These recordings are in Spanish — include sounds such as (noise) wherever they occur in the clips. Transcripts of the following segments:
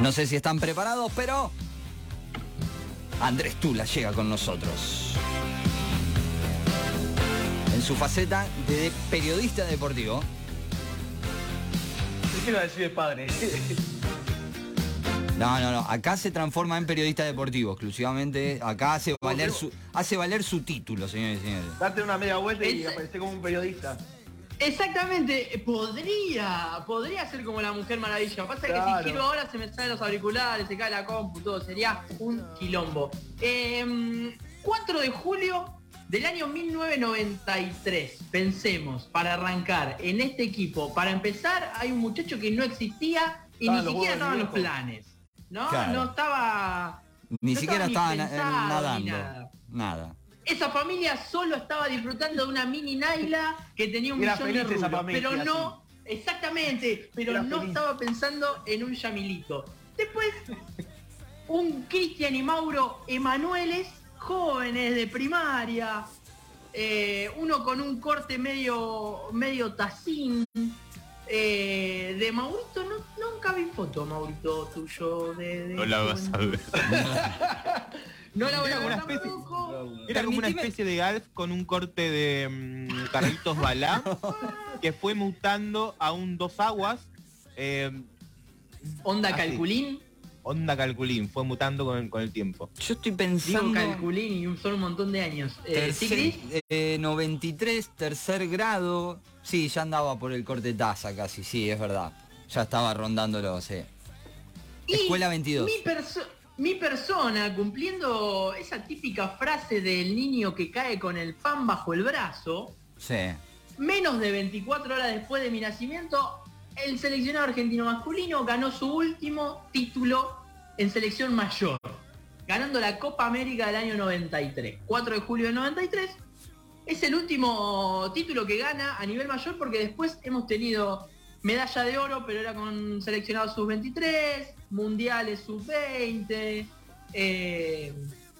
No sé si están preparados, pero Andrés Tula llega con nosotros. En su faceta de periodista deportivo. ¿Qué iba a decir de padre? No, no, no. Acá se transforma en periodista deportivo exclusivamente. Acá hace valer su, hace valer su título, señores y señores. Date una media vuelta y aparecer como un periodista. Exactamente, podría, podría ser como la Mujer Maravilla. Pasa que Claro. si giro ahora se me salen los auriculares, se cae la compu, todo, sería un quilombo. Em, 4 de julio del año 1993, pensemos, para arrancar en este equipo, para empezar hay un muchacho que no existía y Estaban ni siquiera estaban los planes. ¿No? Claro. No estaba. Ni no siquiera estaba ni eh, ni nadando. nada. Nada. Esa familia solo estaba disfrutando de una mini Naila que tenía un Era millón de rublos, familia, pero no, exactamente, pero Era no feliz. estaba pensando en un Yamilito. Después, un Cristian y Mauro Emanueles, jóvenes de primaria, eh, uno con un corte medio, medio tacín. eh, de Maurito, no, nunca vi foto, Maurito, tuyo. De, de No la vas a ver. (laughs) No la voy Era una especie-. Era como una especie de Galf con un corte de mm, (laughs) Carlitos Balá que fue mutando a un dos aguas. eh, Onda Así. Calculín. onda calculín, fue mutando con, con el tiempo. Yo estoy Digo pensando. Calculín y un, un montón de años. Eh, ¿sí, eh, 93, tercer grado. Sí, ya andaba por el corte taza casi, sí, es verdad. Ya estaba rondándolo, sí. Y Escuela 22. Mi, mi persona, cumpliendo esa típica frase del niño que cae con el pan bajo el brazo, Sí. menos de 24 horas después de mi nacimiento, el seleccionado argentino masculino ganó su último título en selección mayor, ganando la Copa América del año 93. 4 de julio del 93. Es el último título que gana a nivel mayor porque después hemos tenido medalla de oro, pero era con seleccionados sub-23, mundiales sub-20, eh,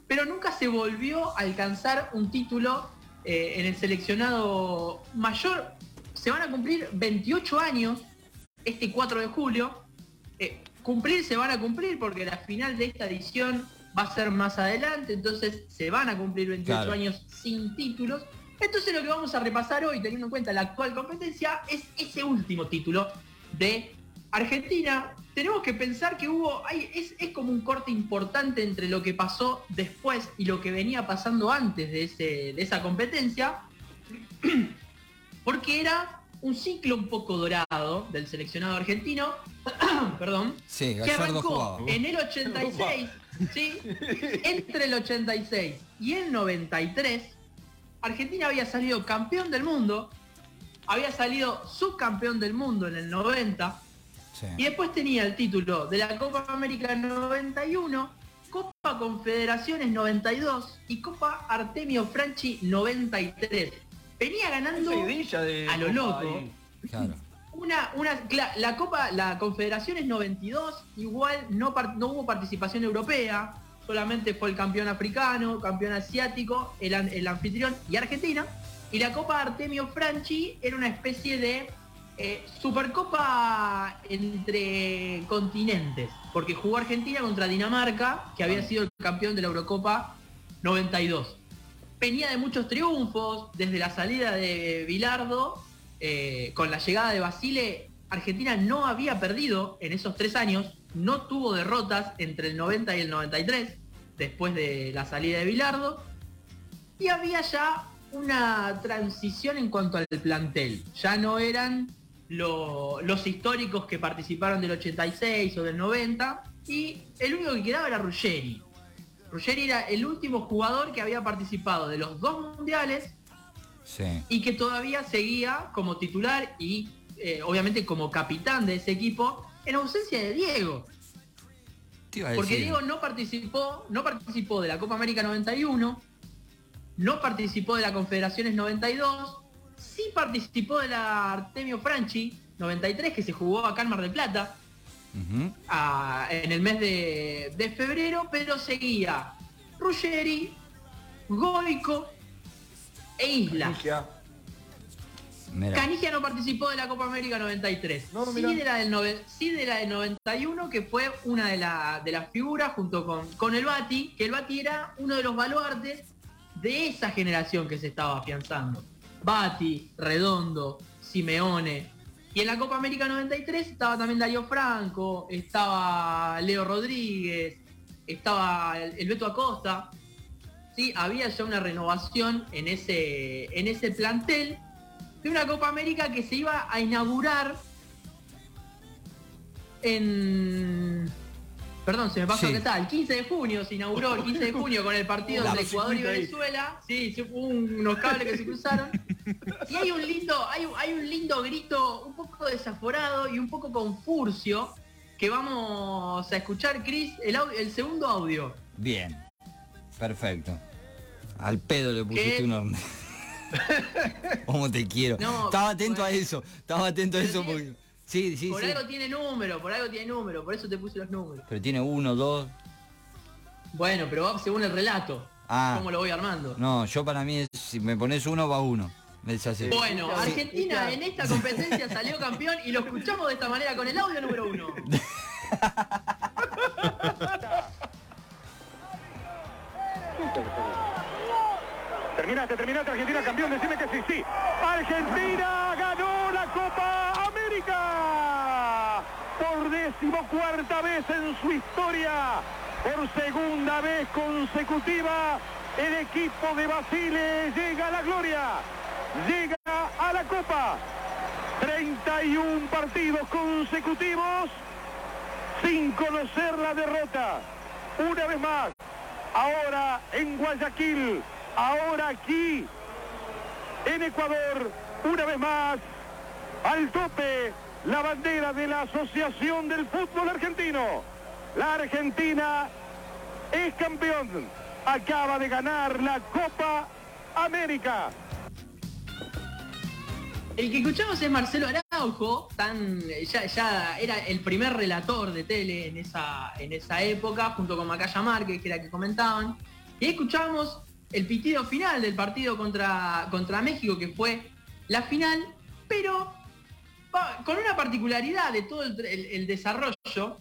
pero nunca se volvió a alcanzar un título eh, en el seleccionado mayor. Se van a cumplir 28 años este 4 de julio. Eh, cumplir se van a cumplir porque la final de esta edición va a ser más adelante, entonces se van a cumplir 28 Claro. años sin títulos. Entonces lo que vamos a repasar hoy, teniendo en cuenta la actual competencia, es ese último título de Argentina. Tenemos que pensar que hubo, hay, es, es como un corte importante entre lo que pasó después y lo que venía pasando antes de, ese, de esa competencia, (clears throat) porque era un ciclo un poco dorado del seleccionado argentino, (clears throat) perdón, Sí, que arrancó en el 86, ¿sí? entre el 86 y el 93, Argentina había salido campeón del mundo, había salido subcampeón del mundo en el 90, Sí. y después tenía el título de la Copa América 91, Copa Confederaciones 92 y Copa Artemio Franchi 93. Venía ganando de a lo loco. Claro. una, una, la Copa, la Confederación es 92, igual no hubo participación europea, solamente fue el campeón africano, campeón asiático, el, an- el anfitrión y Argentina. Y la Copa Artemio Franchi era una especie de eh, Supercopa entre continentes, porque jugó Argentina contra Dinamarca, que había sido el campeón de la Eurocopa 92. Venía de muchos triunfos, desde la salida de Bilardo, eh, con la llegada de Basile, Argentina no había perdido en esos tres años, no tuvo derrotas entre el 90 y el 93, después de la salida de Bilardo, y había ya una transición en cuanto al plantel. Ya no eran lo- los históricos que participaron del 86 o del 90, y el único que quedaba era Ruggeri. Ruggeri era el último jugador que había participado de los dos mundiales Sí. y que todavía seguía como titular y eh, obviamente como capitán de ese equipo en ausencia de Diego. Te iba a Porque decir. Diego no participó, no participó de la Copa América 91, no participó de la Confederaciones 92, sí participó de la Artemio Franchi 93 que se jugó acá en Mar del Plata a- en el mes de, de febrero, pero seguía Ruggeri, Goico e Isla. Mirá. Canigia no participó de la Copa América 93. No, sí, de la del nove- sí de la del 91, que fue una de, la- de las figuras junto con, con el Bati, que el Bati era uno de los baluartes de esa generación que se estaba afianzando. Bati, Redondo, Simeone. Y en la Copa América 93 estaba también Darío Franco, estaba Leo Rodríguez, estaba el, el Beto Acosta. Sí, había ya una renovación en ese, en ese plantel de una Copa América que se iba a inaugurar en... Perdón, se me pasó Sí. que está, el 15 de junio se inauguró, el 15 de junio con el partido entre Ecuador y ahí. Venezuela. Sí, hubo unos cables que se cruzaron. Y hay un lindo, hay, hay un lindo grito un poco desaforado y un poco con furcio que vamos a escuchar, Chris, el, segundo audio. Bien. Perfecto. Al pedo le pusiste un horno. (laughs) ¿Cómo te quiero? No, estaba atento a eso. Estaba atento a eso tiene- porque. Sí, sí, por sí. algo tiene número, por algo tiene número, por eso te puse los números. Pero tiene uno, dos. Bueno, pero va según el relato. Ah. ¿Cómo lo voy armando? No, yo para mí, es- si me pones uno, va uno. Bueno. Argentina en esta competencia salió campeón y lo escuchamos de esta manera con el audio número uno. (laughs) Terminaste, Argentina campeón, decime que sí, sí. Argentina ganó la Copa América por decimocuarta vez en su historia, por segunda vez consecutiva, el equipo de Basile llega a la gloria, llega a la Copa. 31 partidos consecutivos sin conocer la derrota. Una vez más, ahora en Guayaquil, ahora aquí en Ecuador, una vez más, al tope la bandera de la Asociación del Fútbol Argentino. La Argentina es campeón, acaba de ganar la Copa América. El que escuchamos es Marcelo Araujo, tan, ya, era el primer relator de tele en esa, en esa época, junto con Macaya Márquez, que era que comentaban. Y escuchamos el pitido final del partido contra, contra México, que fue la final, pero con una particularidad de todo el, el- el desarrollo,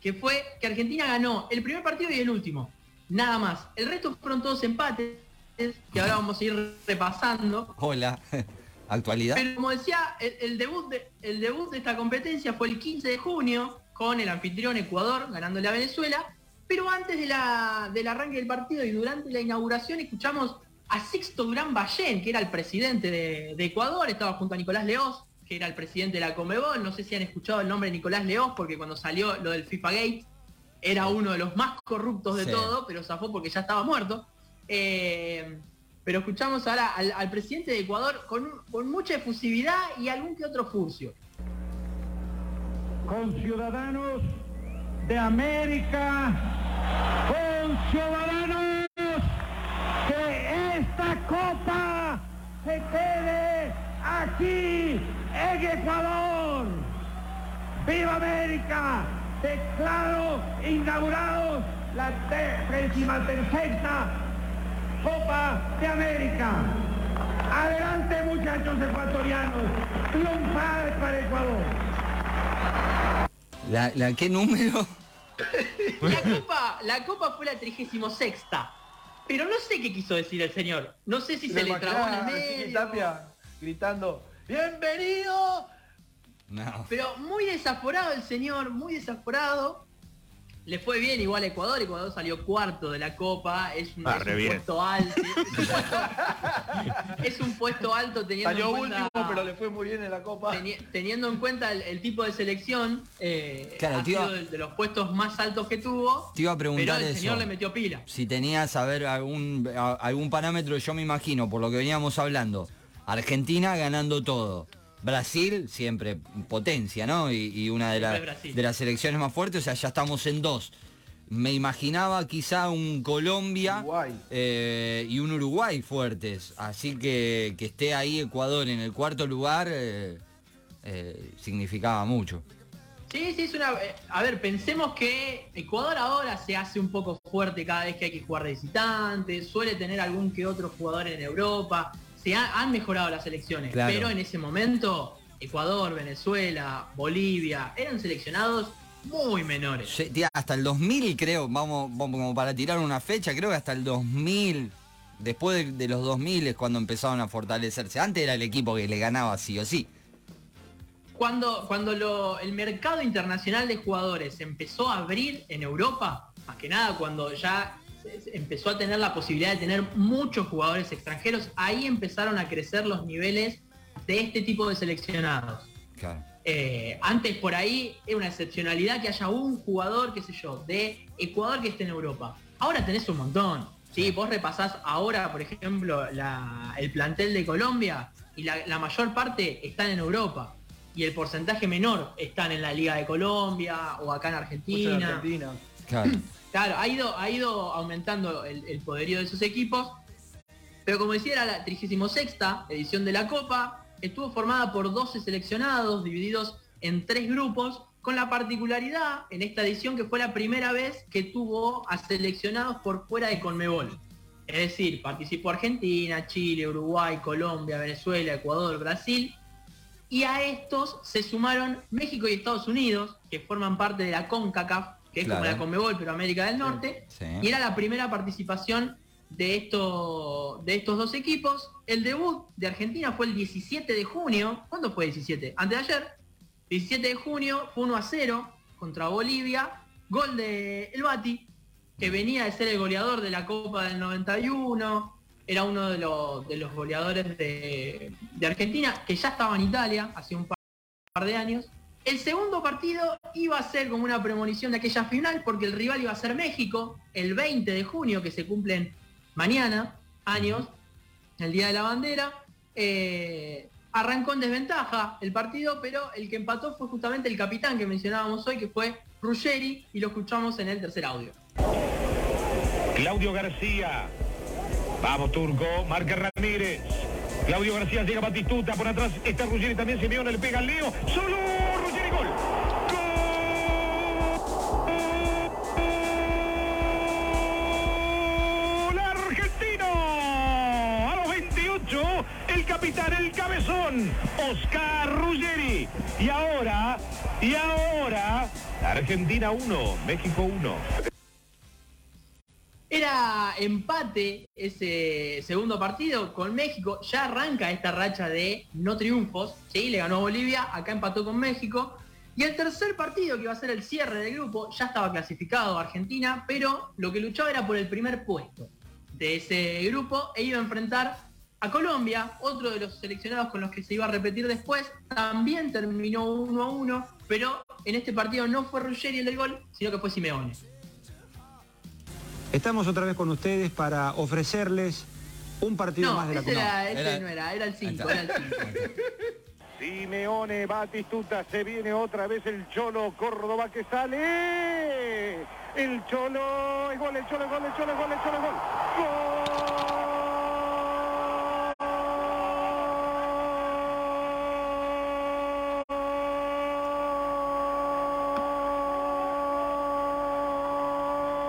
que fue que Argentina ganó el primer partido y el último. Nada más. El resto fueron todos empates, que ahora vamos a ir repasando. Hola. (laughs) Actualidad. Pero como decía, el, el debut de, el debut de esta competencia fue el 15 de junio con el anfitrión Ecuador ganándole a Venezuela. Pero antes de la- del arranque del partido y durante la inauguración escuchamos a Sixto Durán Ballén, que era el presidente de, de Ecuador, estaba junto a Nicolás Leoz, que era el presidente de la Comebol. No sé si han escuchado el nombre de Nicolás Leoz, porque cuando salió lo del FIFA Gate era uno de los más corruptos de Sí. todo, pero zafó porque ya estaba muerto. Eh, pero escuchamos ahora al, al presidente de Ecuador con mucha efusividad y algún que otro furcio. con ciudadanos de América, con ciudadanos que esta copa se quede aquí en Ecuador. ¡Viva América! Declaro inaugurado la décima tercera Copa de América. Adelante muchachos ecuatorianos, triunfar para Ecuador. ¿La, la qué número? La copa, la copa fue la 36 pero no sé qué quiso decir el señor. No sé si se le trabó en el medio. Tapia gritando, ¡Bienvenido! No. Pero muy desaforado el señor, muy desaforado. Le fue bien igual a Ecuador, Ecuador salió cuarto de la Copa, es un, Ah, es un puesto alto. Es un puesto, (laughs) es un puesto alto teniendo Salió en cuenta, último, pero le fue muy bien en la Copa. teni- teniendo en cuenta el, el tipo de selección, eh, Claro, ha sido de, de los puestos más altos que tuvo. Te iba a Pero preguntar el eso. señor le metió pila. Si tenías a ver algún, a- algún parámetro, yo me imagino, por lo que veníamos hablando, Argentina ganando todo. Brasil siempre potencia, ¿no? Y, y una de, la- de las selecciones más fuertes, o sea, ya estamos en dos. Me imaginaba quizá un Colombia Uruguay. eh, y un Uruguay fuertes. Así que que esté ahí Ecuador en el cuarto lugar eh, eh, significaba mucho. Sí, sí, es una... eh, A ver, pensemos que Ecuador ahora se hace un poco fuerte cada vez que hay que jugar de visitante, suele tener algún que otro jugador en Europa, se ha- han mejorado las selecciones, Claro. pero en ese momento Ecuador, Venezuela, Bolivia eran seleccionados muy menores. Tía, Hasta el 2000 creo, vamos, vamos como para tirar una fecha, creo que hasta el 2000, después de, de los 2000 es cuando empezaron a fortalecerse. Antes era el equipo que le ganaba sí o sí. Cuando, cuando lo- el mercado internacional de jugadores empezó a abrir en Europa, más que nada cuando ya empezó a tener la posibilidad de tener muchos jugadores extranjeros, ahí empezaron a crecer los niveles de este tipo de seleccionados. Claro. Eh, antes por ahí era una excepcionalidad que haya un jugador, qué sé yo, de Ecuador que esté en Europa. Ahora tenés un montón. ¿sí? Vos repasás ahora, por ejemplo, la- el plantel de Colombia y la, la mayor parte están en Europa. Y el porcentaje menor están en la Liga de Colombia o acá en Argentina. Argentina. Claro. (clears throat) Claro, ha ido, ha ido aumentando el, poderío de esos equipos. Pero como decía, era la 36 edición de la Copa. Estuvo formada por 12 seleccionados, divididos en tres grupos, con la particularidad en esta edición que fue la primera vez que tuvo a seleccionados por fuera de Conmebol. Es decir, participó Argentina, Chile, Uruguay, Colombia, Venezuela, Ecuador, Brasil. Y a estos se sumaron México y Estados Unidos, que forman parte de la CONCACAF, que es como la Conmebol, pero América del Norte. Sí. Y era la primera participación de, esto, de estos dos equipos. El debut de Argentina fue el 17 de junio. ¿Cuándo fue el 17? Antes de ayer. 17 de junio fue 1 a 0 contra Bolivia. Gol de El Bati, que venía de ser el goleador de la Copa del 91. Era uno de los, de los goleadores de, de Argentina, que ya estaba en Italia hace un par de años. El segundo partido iba a ser como una premonición de aquella final porque el rival iba a ser México el 20 de junio, que se cumplen mañana, años, el Día de la Bandera. Eh, arrancó en desventaja el partido, pero el que empató fue justamente el capitán que mencionábamos hoy, que fue Ruggeri, y lo escuchamos en el tercer audio. Claudio García. Vamos, Turco. Marca Ramírez. Claudio García llega Batistuta. Por atrás está Ruggeri también. Simeone le pega al lío. Solo cabezón, Oscar Ruggeri. Y ahora, y ahora, Argentina 1, México 1. Era empate ese segundo partido con México. Ya arranca esta racha de no triunfos. Sí, le ganó Bolivia, acá empató con México. Y el tercer partido, que iba a ser el cierre del grupo, ya estaba clasificado Argentina, pero lo que luchaba era por el primer puesto de ese grupo e iba a enfrentar a Colombia, otro de los seleccionados con los que se iba a repetir después. También terminó 1 a 1, pero en este partido no fue Ruggeri el del gol, sino que fue Simeone. Estamos otra vez con ustedes para ofrecerles un partido No, más de la ese, Copa. era, ese Era- no era, era el 5, Ahí era el 5. Simeone, Batistuta, se viene otra vez el Cholo, Córdoba que sale. El Cholo, el gol, el Cholo, el gol, el Cholo, el gol, el Cholo, el gol.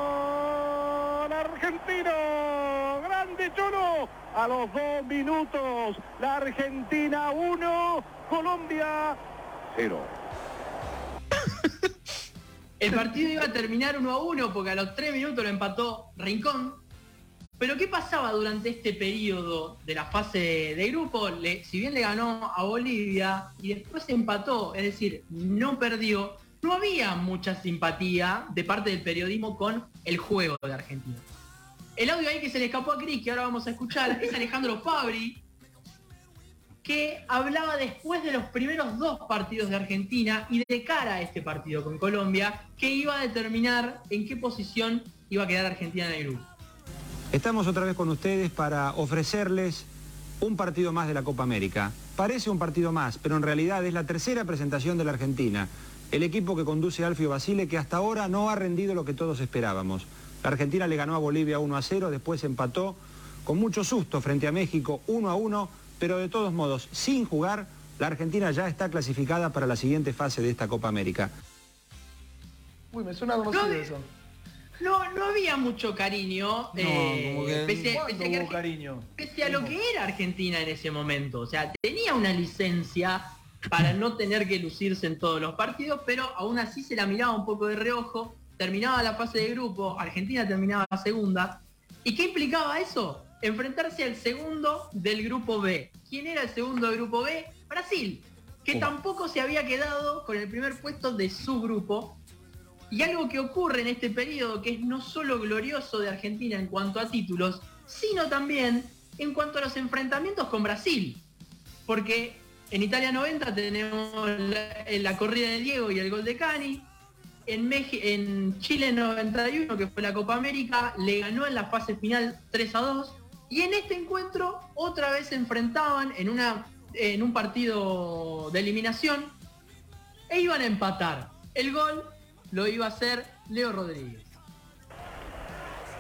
¡Gol argentino! ¡Grande Cholo! A los dos minutos, la Argentina 1, Colombia 0. (laughs) El partido iba a terminar 1 a 1 porque a los 3 minutos lo empató Rincón. Pero ¿qué pasaba durante este periodo de la fase de grupo? Si bien le ganó a Bolivia y después empató, es decir, no perdió, no había mucha simpatía de parte del periodismo con el juego de Argentina. El audio ahí que se le escapó a Cris, que ahora vamos a escuchar, (laughs) es Alejandro Fabri, que hablaba después de los primeros dos partidos de Argentina y de cara a este partido con Colombia, que iba a determinar en qué posición iba a quedar Argentina en el grupo. Estamos otra vez con ustedes para ofrecerles un partido más de la Copa América. Parece un partido más, pero en realidad es la tercera presentación de la Argentina. El equipo que conduce Alfio Basile, que hasta ahora no ha rendido lo que todos esperábamos. La Argentina le ganó a Bolivia 1 a 0, después empató con mucho susto frente a México 1 a 1, pero de todos modos, sin jugar, la Argentina ya está clasificada para la siguiente fase de esta Copa América. Uy, me suena conocido No, eso. no, no había mucho cariño. eh, como que- pese, ¿Cuándo pese a que hubo cariño? pese a lo que era Argentina en ese momento. O sea, tenía una licencia para no tener que lucirse en todos los partidos, pero aún así se la miraba un poco de reojo. Terminaba la fase de grupo, Argentina terminaba segunda. ¿Y qué implicaba eso? Enfrentarse al segundo del grupo B. ¿Quién era el segundo del grupo B? Brasil, que tampoco se había quedado con el primer puesto de su grupo. Y algo que ocurre en este periodo, que es no solo glorioso de Argentina en cuanto a títulos, sino también en cuanto a los enfrentamientos con Brasil. Porque en Italia 90 tenemos la, la corrida de Diego y el gol de Cani. En, Meji- en Chile 91, que fue la Copa América, le ganó en la fase final 3 a 2. Y en este encuentro otra vez se enfrentaban en, una, en un partido de eliminación e iban a empatar. El gol lo iba a hacer Leo Rodríguez.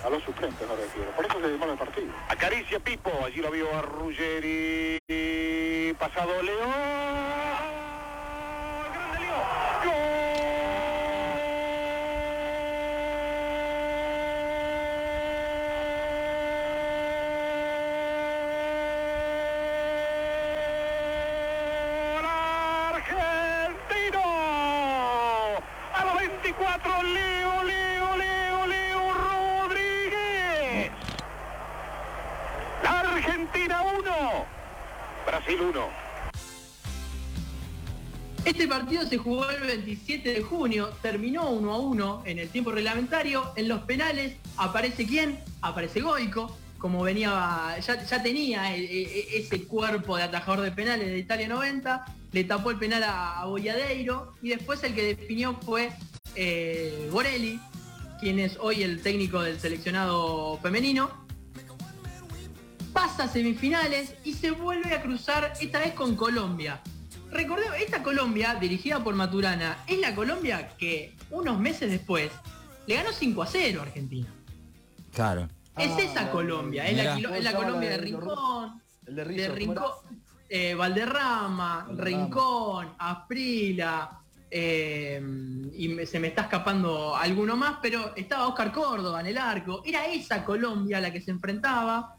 A los suplentes me refiero. Por eso se demora el partido. Acaricia Pipo. Allí lo vio a Ruggeri. Pasado Leo. 2001. Este partido se jugó el 27 de junio, terminó 1 a 1 en el tiempo reglamentario. En los penales aparece quién? Aparece Goico, como venía, ya, tenía eh, eh, ese cuerpo de atajador de penales de Italia 90, le tapó el penal a, Boyadeiro y después el que definió fue eh, Borelli, quien es hoy el técnico del seleccionado femenino. Pasa a semifinales y se vuelve a cruzar esta vez con Colombia. Recordemos, esta Colombia, dirigida por Maturana, es la Colombia que unos meses después le ganó 5 a 0 a Argentina. Claro. Es Ah, esa Colombia, es la, Mirá. quilo- es la ¿Cómo se llama Colombia de Rincón, El de. Rincón, eh, Valderrama, Valderrama. Rincón, Aprila, eh, y me- se me está escapando alguno más, pero estaba Oscar Córdoba en el arco. Era esa Colombia la que se enfrentaba,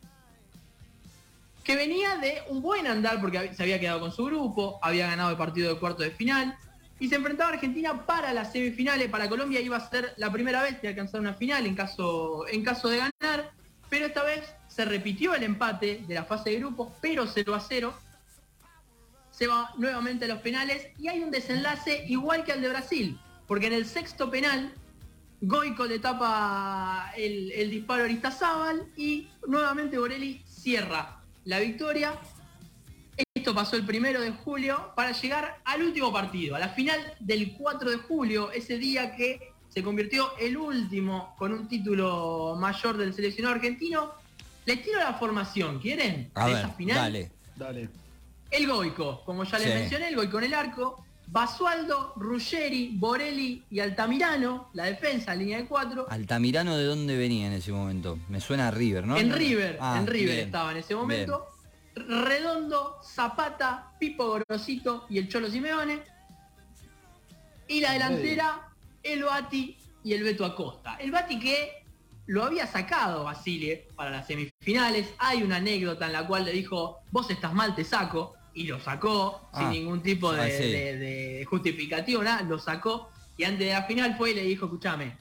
que venía de un buen andar porque se había quedado con su grupo, había ganado el partido de cuarto de final, y se enfrentaba a Argentina para las semifinales. Para Colombia iba a ser la primera vez de alcanzar una final en caso, en caso de ganar, pero esta vez se repitió el empate de la fase de grupos, pero 0 a 0. Se va nuevamente a los penales y hay un desenlace igual que al de Brasil, porque en el sexto penal Goico le tapa el, el disparo a Aristazábal y nuevamente Borelli cierra la victoria. Esto pasó el primero de julio para llegar al último partido, a la final del 4 de julio, ese día que se convirtió el último con un título mayor del seleccionado argentino. Les tiro la formación, ¿quieren? A de ver, esa final. dale. Dale. El Goico, como ya les Sí. mencioné, el Goico en el arco. Basualdo, Ruggeri, Borelli y Altamirano, la defensa, línea de cuatro. Altamirano de dónde venía en ese momento? Me suena a River, ¿no? En River, Ah, en River bien. estaba en ese momento. Redondo, Zapata, Pipo Gorosito y el Cholo Simeone. Y la delantera, el Bati y el Beto Acosta. El Bati que lo había sacado Basile para las semifinales. Hay una anécdota en la cual le dijo, vos estás mal, te saco. Y lo sacó sin Ah. ningún tipo de, Ah, sí. de- de justificativo, nada, lo sacó. Y antes de la final fue y le dijo, escúchame,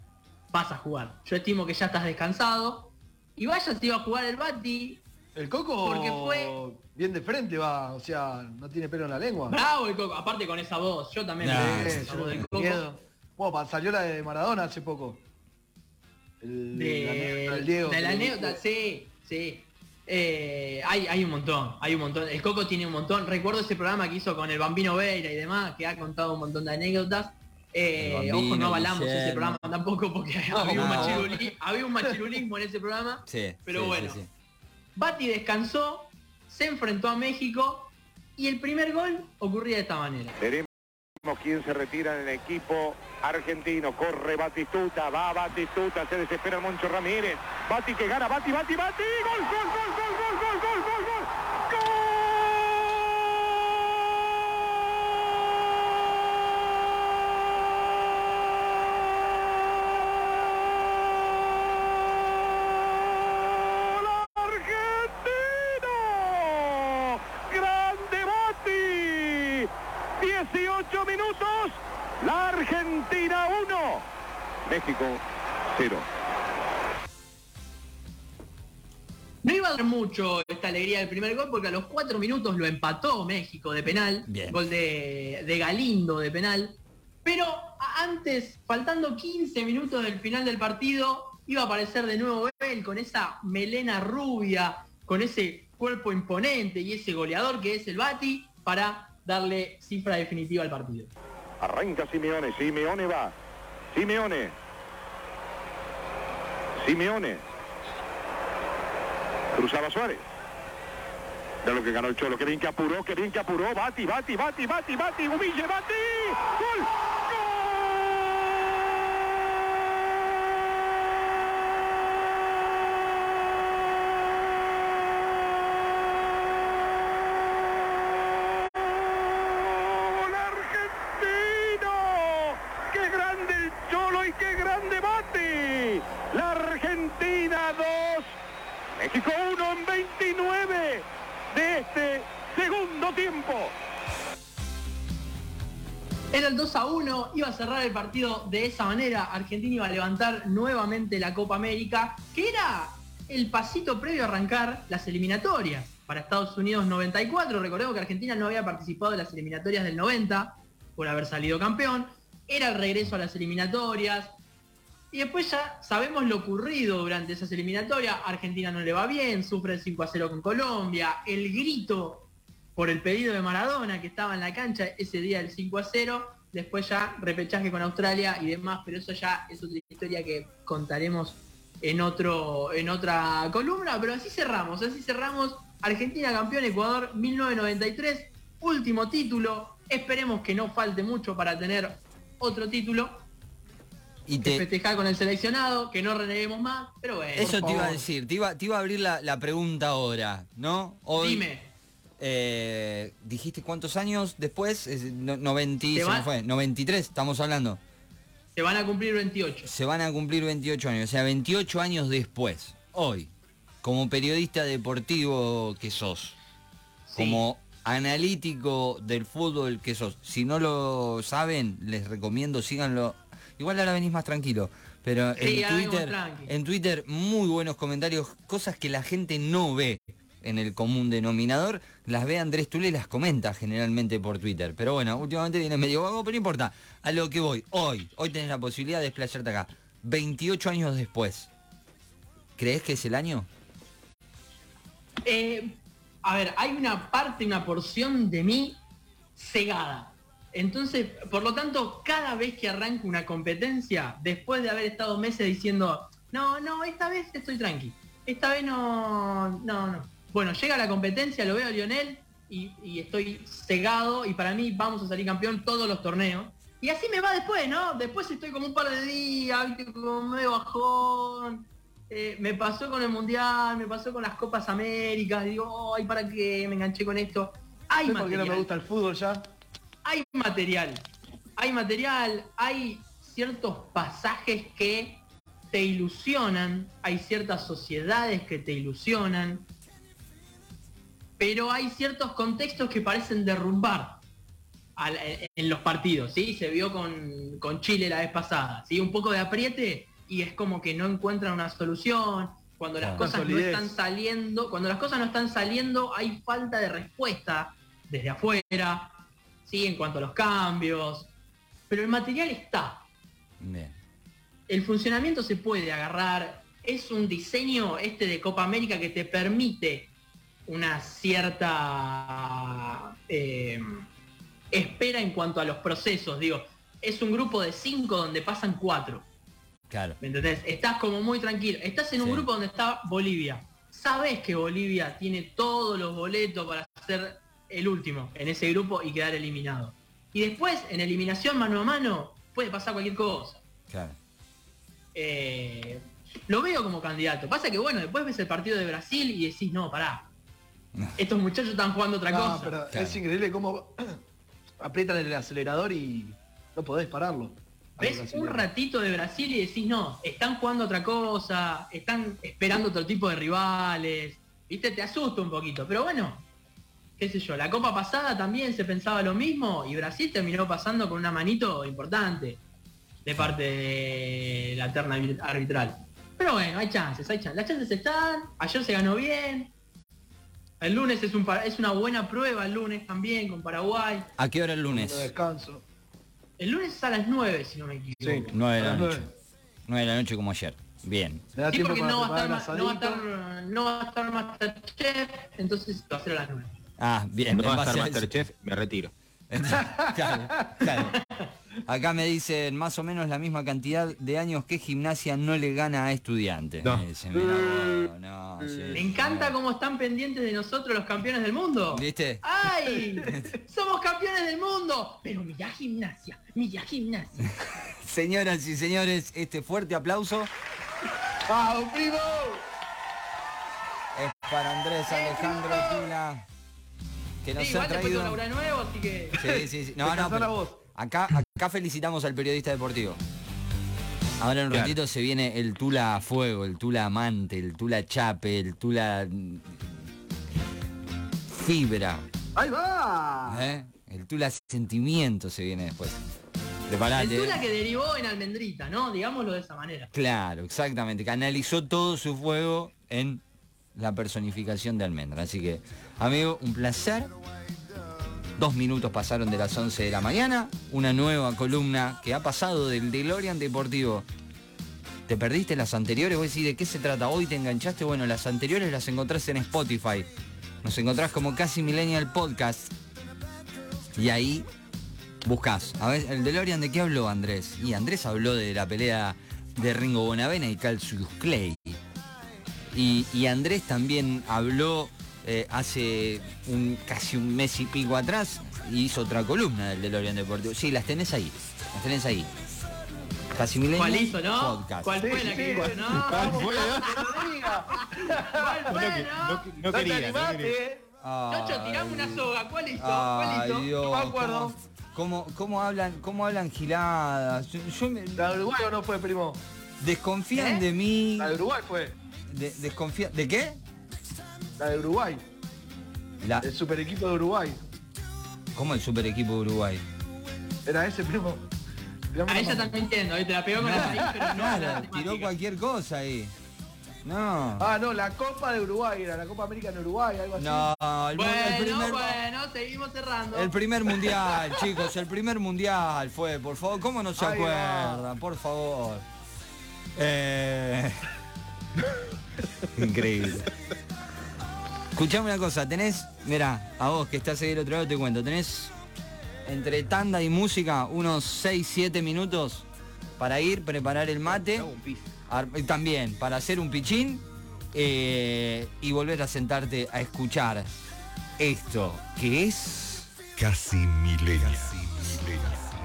vas a jugar. Yo estimo que ya estás descansado. Y vaya si iba a jugar el Bati. El Coco Porque fue- bien de frente va, o sea, no tiene pelo en la lengua. Bravo el Coco, aparte con esa voz. Yo también Nah, me esa voz del Coco. miedo. Bueno, salió la de Maradona hace poco. El, la De, del Diego. de la anécdota, sí, sí. Eh, hay, hay un montón, hay un montón. El Coco tiene un montón. Recuerdo ese programa que hizo con el Bambino Veira y demás, que ha contado un montón de anécdotas. Eh, Bambino, ojo, no avalamos ese programa tampoco porque (laughs) había, un no. había un machirulismo en ese programa. Sí, Pero sí, bueno. sí. Bati descansó, se enfrentó a México y el primer gol ocurría de esta manera quien se retira en el equipo argentino. Corre Batistuta, va Batistuta, se desespera Moncho Ramírez. Bati que gana, Bati, Bati, Bati. Gol, gol, gol, gol, gol, gol, gol, gol. Mucho esta alegría del primer gol porque a los cuatro minutos lo empató México de penal, Bien. gol de, de Galindo de penal. Pero antes, faltando 15 minutos del final del partido, iba a aparecer de nuevo él con esa melena rubia, con ese cuerpo imponente y ese goleador que es el Bati para darle cifra definitiva al partido. Arranca Simeone, Simeone va. Simeone. Simeone. Cruzaba Suárez. De lo que ganó el Cholo, que bien que apuró, que bien que apuró. Bati, Bati, Bati, Bati, Bati, humille, Bati. ¡Gol! ¡Gol argentino! ¡Qué grande el Cholo y qué grande Bati! La Argentina 2, México 1 en 29 de este segundo Era el 2 a 1, iba a cerrar el partido de esa manera. Argentina iba a levantar nuevamente la Copa América, que era el pasito previo a arrancar las eliminatorias para Estados Unidos 94. Recordemos que Argentina no había participado en las eliminatorias del 90 por haber salido campeón. Era el regreso a las eliminatorias. Y después ya sabemos lo ocurrido durante esas eliminatorias. Argentina no le va bien, sufre el 5 a 0 con Colombia. El grito por el pedido de Maradona que estaba en la cancha ese día del 5 a 0. Después ya repechaje con Australia y demás, pero eso ya es otra historia que contaremos en otro en otra columna, pero así cerramos, así cerramos Argentina campeón Ecuador 1993, último título, esperemos que no falte mucho para tener otro título, Y te, festejar con el seleccionado, que no reneguemos más, pero bueno. eso te iba a decir, te iba, te iba a abrir la, la pregunta ahora, ¿no? Hoy, Dime, eh, dijiste cuántos años después, Es no- 90, y- Te se va- me fue, 93, estamos hablando. se van a cumplir 28. Se van a cumplir 28 años, o sea, 28 años después, hoy, como periodista deportivo que sos, Sí. como analítico del fútbol que sos, si no lo saben, les recomiendo, síganlo. Igual ahora venís más tranquilo, pero Sí, en Twitter, en Twitter muy buenos comentarios, cosas que la gente no ve en el común denominador, las ve Andrés Tule y las comenta generalmente por Twitter. Pero bueno, últimamente viene medio vago, pero no importa. A lo que voy, hoy, hoy tenés la posibilidad de desplayarte acá. 28 años después. ¿Crees que es el año? Eh, a ver, hay una parte, una porción de mí cegada. Entonces, por lo tanto, cada vez que arranco una competencia, después de haber estado meses diciendo, no, no, esta vez estoy tranqui, esta vez no, no, no. Bueno, llega la competencia, lo veo a Lionel y, y estoy cegado y para mí vamos a salir campeón todos los torneos. Y así me va después, ¿no? Después estoy como un par de días, ¿viste? como medio bajón. Eh, me pasó con el Mundial, me pasó con las Copas Américas, digo, ay, ¿para qué me enganché con esto? Hay ¿Sabes por qué no me gusta el fútbol ya? hay material, hay material, hay ciertos pasajes que te ilusionan, hay ciertas sociedades que te ilusionan, pero hay ciertos contextos que parecen derrumbar al- en los partidos, ¿sí? Se vio con, con Chile la vez pasada, ¿sí? Un poco de apriete y es como que no encuentran una solución. Cuando las cosas no están saliendo, cuando las cosas no están saliendo, hay falta de respuesta desde afuera, ¿sí? En cuanto a los cambios. Pero el material está. Bien. El funcionamiento se puede agarrar. Es un diseño este de Copa América que te permite una cierta eh, espera en cuanto a los procesos. Digo, es un grupo de cinco donde pasan cuatro. Claro. ¿Me entendés? Estás como muy tranquilo. Estás en un Sí. grupo donde está Bolivia. Sabes que Bolivia tiene todos los boletos para ser el último en ese grupo y quedar eliminado. Y después, en eliminación mano a mano, puede pasar cualquier cosa. Claro. Eh, lo veo como candidato. Pasa que bueno, después ves el partido de Brasil y decís, no, pará. Estos muchachos están jugando otra No, cosa. pero Claro. es increíble cómo (clears throat) aprietan el acelerador y no podés pararlo. Ves un ratito de Brasil y decís, no, están jugando otra cosa, están esperando otro tipo de rivales, viste, te asusta un poquito, pero bueno, qué sé yo, la copa pasada también se pensaba lo mismo y Brasil terminó pasando con una manito importante. de parte de la terna arbitral. Pero bueno, hay chances, hay chances. Las chances están, ayer se ganó bien. El lunes es, un, es una buena prueba, el lunes también con Paraguay. ¿A qué hora el No lunes? descanso. El lunes es a las 9, si no me equivoco. Sí. 9 de la noche. nueve. 9 de la noche como ayer. Bien. Sí, porque no va, a estar, no, va a estar, no va a estar Masterchef, entonces va a ser a las 9. Ah, bien. No va a estar. Masterchef, me retiro. (laughs) claro, claro. (laughs) Acá me dicen más o menos la misma cantidad de años que gimnasia no le gana a estudiantes. No. Me dicen, vos, no, sí, Me encanta cómo están pendientes de nosotros los campeones del mundo. ¿Viste? ¡Ay! (laughs) ¡Somos campeones del mundo! Pero mirá gimnasia, mirá gimnasia. (laughs) Señoras y señores, este fuerte aplauso ¡Vamos, primo! es para Andrés Alejandro Tula, que nos Sí, ha igual después traído... con Laura Nuevo, así que. Sí, sí, sí. No, no, pero voz. Acá, acá felicitamos al periodista deportivo. Ahora en un Claro. ratito se viene el Tula a fuego, el Tula amante, el Tula chape, el Tula fibra, ¡Ahí va! ¿eh? el Tula sentimiento se viene después. El Preparate. Tula ¿eh? que derivó en Almendrita, ¿no? Digámoslo de esa manera. Claro, exactamente. Canalizó todo su fuego en la personificación de Almendra. Así que, amigo, un placer. Dos minutos pasaron de las 11 de la mañana. Una nueva columna que ha pasado del DeLorean Deportivo. ¿Te perdiste las anteriores? Voy a decir, ¿de qué se trata? Hoy te enganchaste. Bueno, las anteriores las encontrás en Spotify. Nos encontrás como Casi Millennial Podcast. Y ahí buscás. A ver, ¿el DeLorean de qué habló Andrés? Y Andrés habló de la pelea de Ringo Bonavena y Calcius Clay. Y Andrés también habló eh, hace un, casi un mes y pico atrás y hizo otra columna del DeLorean Deportivo. Sí, las tenés ahí. Las tenés ahí. Casi ¿Cuál hizo, no? Podcast. ¿Cuál fue Sí, la sí, que hizo, no? (laughs) ¿Cuál fue? ¡Que lo diga! ¿Cuál No, fue, que- no? no- no ¡No te quería, no quería. animaste! Nacho, tirame una soga. ¿Cuál hizo? ¿Cuál hizo? Dios, No me acuerdo. ¿cómo, cómo, hablan, cómo hablan giladas? Yo, yo me- ¿La de Uruguay o no fue, primo? desconfían ¿Eh? de mí. La de Uruguay fue. De, desconfía- ¿De qué? La de Uruguay. La, El super equipo de Uruguay. ¿Cómo el super equipo de Uruguay? Era ese, primo. A ella entiendo, ¿eh? te la pegó con la raíz, pero no Claro, la tiró cualquier cosa ahí. No. Ah, no, la Copa de Uruguay era la Copa América en Uruguay, algo así. No, el, Bueno, primer, bueno, seguimos cerrando. el primer mundial, (laughs) chicos, el primer mundial fue, por favor, ¿cómo no se va. acuerdan? Por favor. Eh, (laughs) Increíble. Escuchame una cosa, tenés, mira, a vos que estás ahí del otro lado te cuento, tenés entre tanda y música unos 6, 7 minutos para ir, preparar el mate. También, para hacer un pichín eh, y volver a sentarte a escuchar esto, que es... Casi milenial.